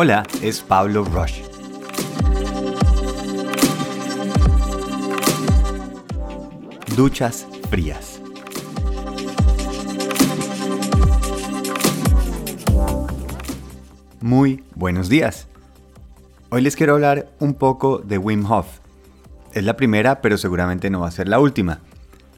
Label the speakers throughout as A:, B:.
A: Hola, es Pablo Rush. Duchas frías. Muy buenos días. Hoy les quiero hablar un poco de Wim Hof. Es la primera, pero seguramente no va a ser la última.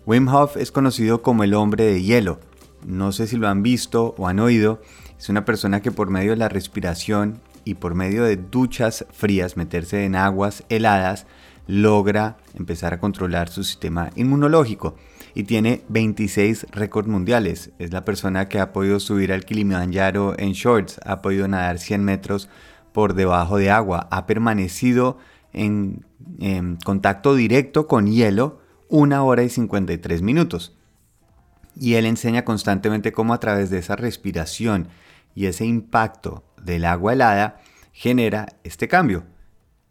A: Wim Hof es conocido como el hombre de hielo. No sé si lo han visto o han oído. Es una persona que por medio de la respiración y por medio de duchas frías, meterse en aguas heladas, logra empezar a controlar su sistema inmunológico y tiene 26 récords mundiales. Es la persona que ha podido subir al Kilimanjaro en shorts, ha podido nadar 100 metros por debajo de agua, ha permanecido en, en contacto directo con hielo una hora y 53 minutos. Y él enseña constantemente cómo a través de esa respiración y ese impacto del agua helada genera este cambio.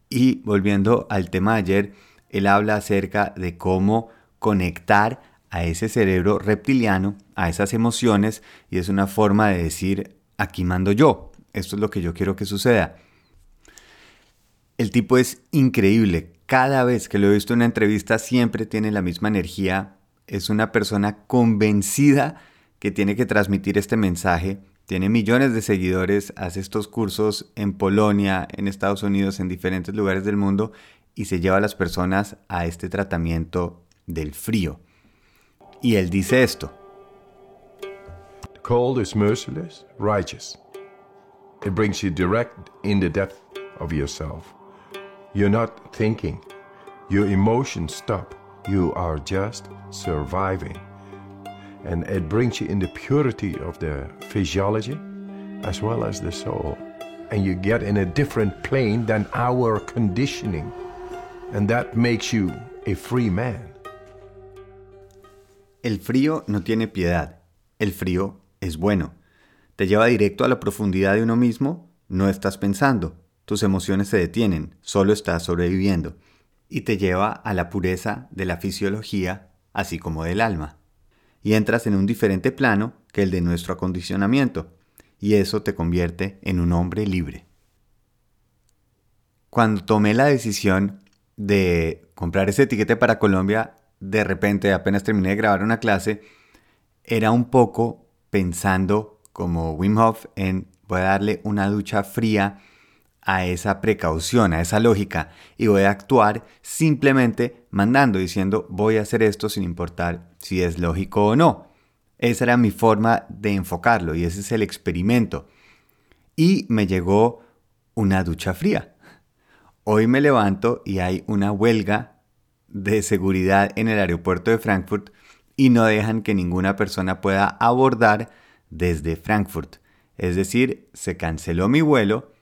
A: Y volviendo al tema de ayer, él habla acerca de cómo conectar a ese cerebro reptiliano, a esas emociones, y es una forma de decir, aquí mando yo, esto es lo que yo quiero que suceda. El tipo es increíble, cada vez que lo he visto en una entrevista siempre tiene la misma energía, es una persona convencida que tiene que transmitir este mensaje, tiene millones de seguidores, hace estos cursos en Polonia, en Estados Unidos, en diferentes lugares del mundo y se lleva a las personas a este tratamiento del frío. Y él dice esto.
B: cold is merciless, righteous. It brings you direct in the depth of yourself. You're not thinking. Your emotions stop. You are just surviving. And it brings you in the purity of the physiology as well as the soul. And you get in a different plane than our conditioning. And that makes you a free man.
A: El frío no tiene piedad. El frío es bueno. Te lleva directo a la profundidad de uno mismo. No estás pensando. Tus emociones se detienen. Solo estás sobreviviendo. Y te lleva a la pureza de la fisiología, así como del alma. Y entras en un diferente plano que el de nuestro acondicionamiento. Y eso te convierte en un hombre libre. Cuando tomé la decisión de comprar ese etiquete para Colombia, de repente, apenas terminé de grabar una clase, era un poco pensando como Wim Hof en voy a darle una ducha fría a esa precaución, a esa lógica, y voy a actuar simplemente mandando, diciendo voy a hacer esto sin importar si es lógico o no. Esa era mi forma de enfocarlo y ese es el experimento. Y me llegó una ducha fría. Hoy me levanto y hay una huelga de seguridad en el aeropuerto de Frankfurt y no dejan que ninguna persona pueda abordar desde Frankfurt. Es decir, se canceló mi vuelo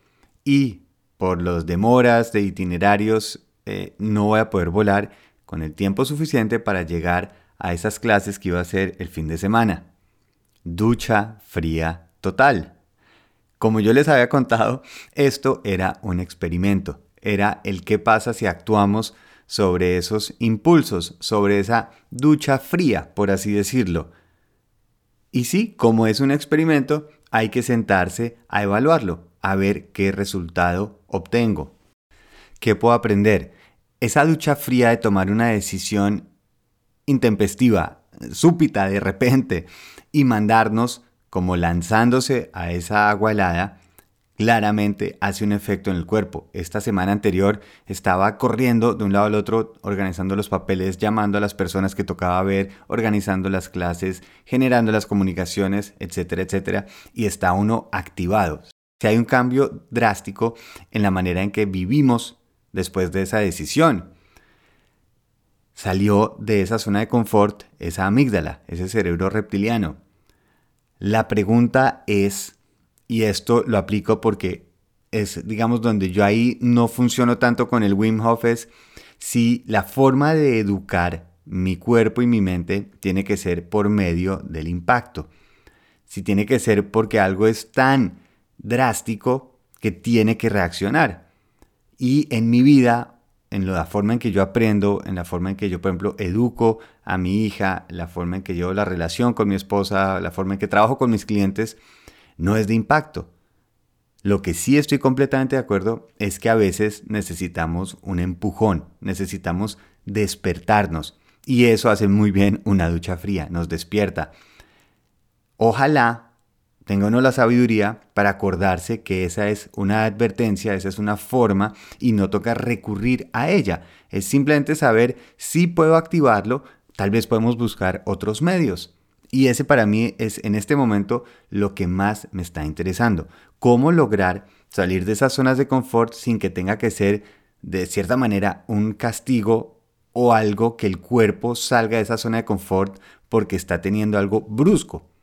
A: y por los demoras de itinerarios eh, no voy a poder volar con el tiempo suficiente para llegar a esas clases que iba a ser el fin de semana. Ducha fría total. Como yo les había contado, esto era un experimento. Era el qué pasa si actuamos sobre esos impulsos, sobre esa ducha fría, por así decirlo. Y sí, como es un experimento, hay que sentarse a evaluarlo, a ver qué resultado obtengo. ¿Qué puedo aprender? Esa ducha fría de tomar una decisión intempestiva, súbita, de repente, y mandarnos como lanzándose a esa agua helada, claramente hace un efecto en el cuerpo. Esta semana anterior estaba corriendo de un lado al otro, organizando los papeles, llamando a las personas que tocaba ver, organizando las clases, generando las comunicaciones, etcétera, etcétera, y está uno activado. Si hay un cambio drástico en la manera en que vivimos después de esa decisión. Salió de esa zona de confort esa amígdala, ese cerebro reptiliano. La pregunta es, y esto lo aplico porque es, digamos, donde yo ahí no funciono tanto con el Wim Hof es si la forma de educar mi cuerpo y mi mente tiene que ser por medio del impacto. Si tiene que ser porque algo es tan drástico que tiene que reaccionar. Y en mi vida, en la forma en que yo aprendo, en la forma en que yo, por ejemplo, educo a mi hija, la forma en que llevo la relación con mi esposa, la forma en que trabajo con mis clientes, no es de impacto. Lo que sí estoy completamente de acuerdo es que a veces necesitamos un empujón, necesitamos despertarnos. Y eso hace muy bien una ducha fría, nos despierta. Ojalá tenga uno la sabiduría para acordarse que esa es una advertencia, esa es una forma y no toca recurrir a ella. Es simplemente saber si puedo activarlo, tal vez podemos buscar otros medios. Y ese para mí es en este momento lo que más me está interesando. Cómo lograr salir de esas zonas de confort sin que tenga que ser de cierta manera un castigo o algo que el cuerpo salga de esa zona de confort porque está teniendo algo brusco.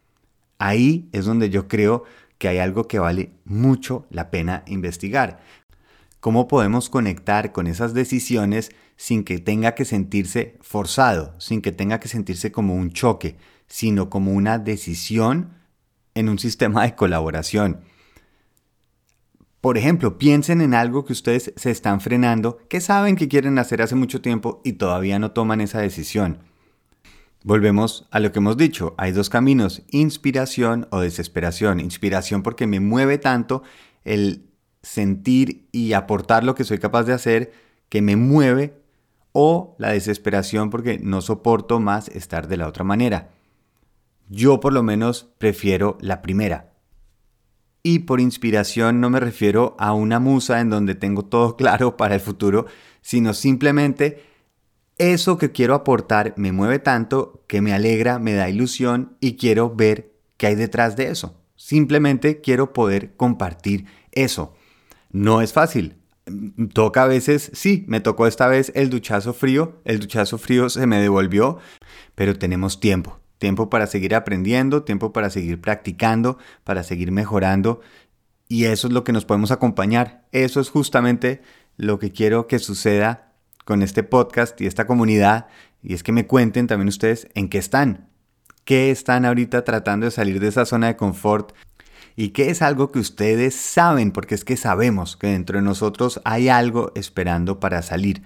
A: Ahí es donde yo creo que hay algo que vale mucho la pena investigar. ¿Cómo podemos conectar con esas decisiones sin que tenga que sentirse forzado, sin que tenga que sentirse como un choque, sino como una decisión en un sistema de colaboración. Por ejemplo, piensen en algo que ustedes se están frenando, que saben que quieren hacer hace mucho tiempo y todavía no toman esa decisión. Volvemos a lo que hemos dicho, hay dos caminos, inspiración o desesperación. Inspiración porque me mueve tanto el sentir y aportar lo que soy capaz de hacer que me mueve o la desesperación porque no soporto más estar de la otra manera. Yo por lo menos prefiero la primera. Y por inspiración no me refiero a una musa en donde tengo todo claro para el futuro, sino simplemente eso que quiero aportar me mueve tanto que me alegra, me da ilusión y quiero ver qué hay detrás de eso. Simplemente quiero poder compartir eso. No es fácil. Toca a veces, sí, me tocó esta vez el duchazo frío, el duchazo frío se me devolvió, pero tenemos tiempo tiempo para seguir aprendiendo, tiempo para seguir practicando, para seguir mejorando. Y eso es lo que nos podemos acompañar. Eso es justamente lo que quiero que suceda con este podcast y esta comunidad. Y es que me cuenten también ustedes en qué están. ¿Qué están ahorita tratando de salir de esa zona de confort? ¿Y qué es algo que ustedes saben? Porque es que sabemos que dentro de nosotros hay algo esperando para salir.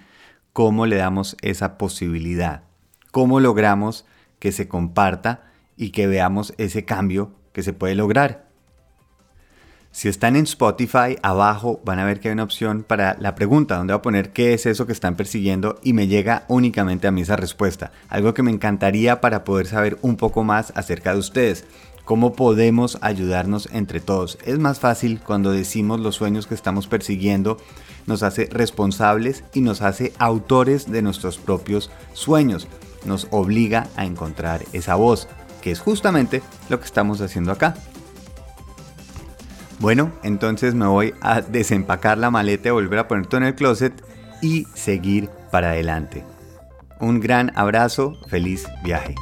A: ¿Cómo le damos esa posibilidad? ¿Cómo logramos que se comparta y que veamos ese cambio que se puede lograr. Si están en Spotify, abajo van a ver que hay una opción para la pregunta, donde va a poner qué es eso que están persiguiendo y me llega únicamente a mí esa respuesta. Algo que me encantaría para poder saber un poco más acerca de ustedes. ¿Cómo podemos ayudarnos entre todos? Es más fácil cuando decimos los sueños que estamos persiguiendo, nos hace responsables y nos hace autores de nuestros propios sueños nos obliga a encontrar esa voz, que es justamente lo que estamos haciendo acá. Bueno, entonces me voy a desempacar la maleta, volver a poner todo en el closet y seguir para adelante. Un gran abrazo, feliz viaje.